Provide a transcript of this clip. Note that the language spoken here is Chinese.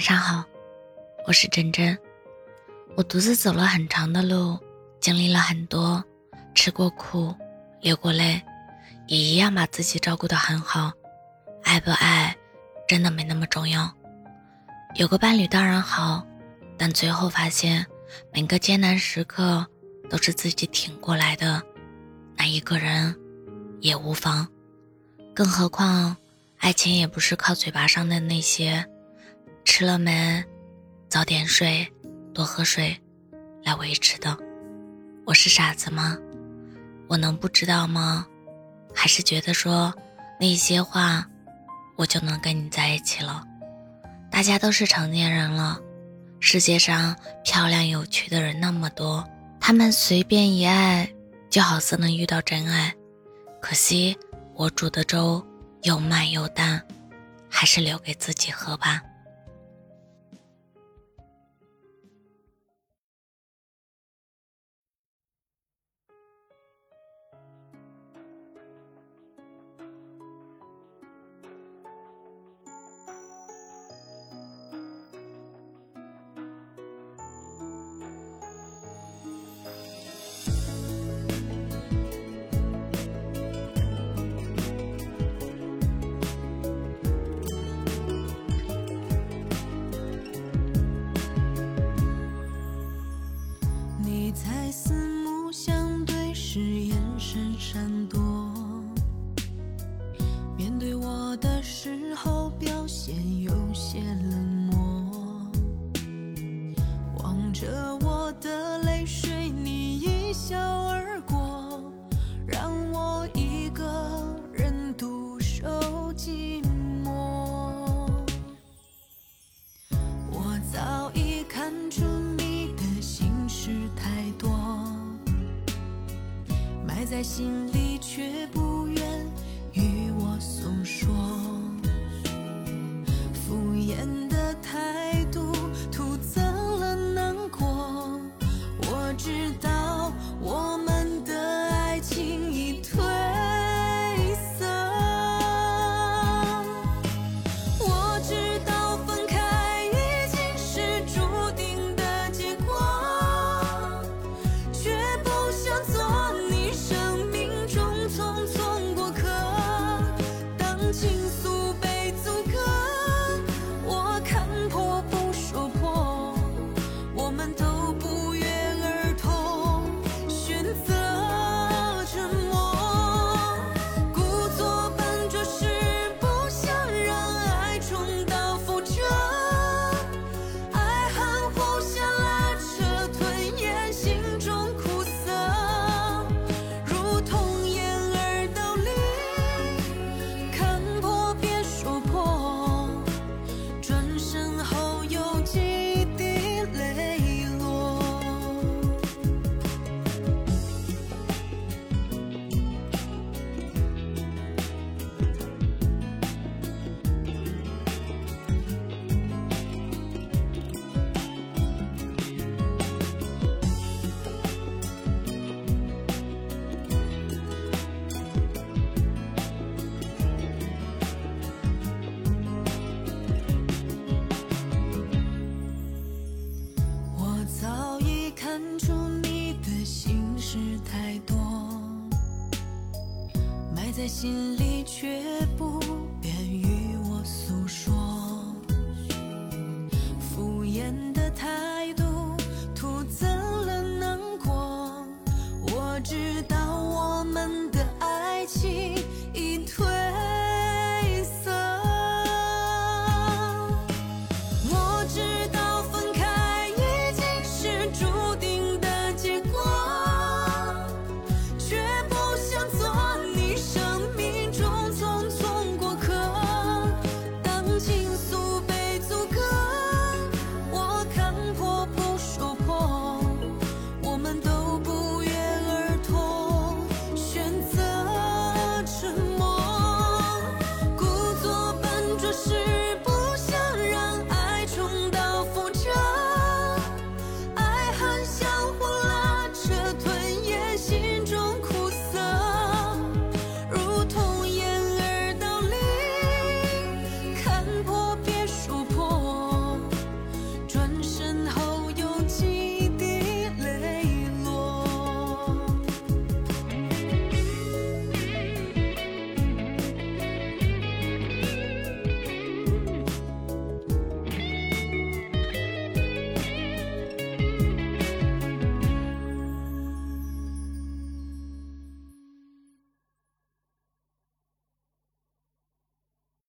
晚上好，我是真真。我独自走了很长的路，经历了很多，吃过苦，流过泪，也一样把自己照顾得很好。爱不爱，真的没那么重要。有个伴侣当然好，但最后发现，每个艰难时刻都是自己挺过来的，那一个人也无妨。更何况，爱情也不是靠嘴巴上的那些。吃了没？早点睡，多喝水，来维持的。我是傻子吗？我能不知道吗？还是觉得说那些话，我就能跟你在一起了？大家都是成年人了，世界上漂亮有趣的人那么多，他们随便一爱，就好似能遇到真爱。可惜我煮的粥又慢又淡，还是留给自己喝吧。心里。心里却不。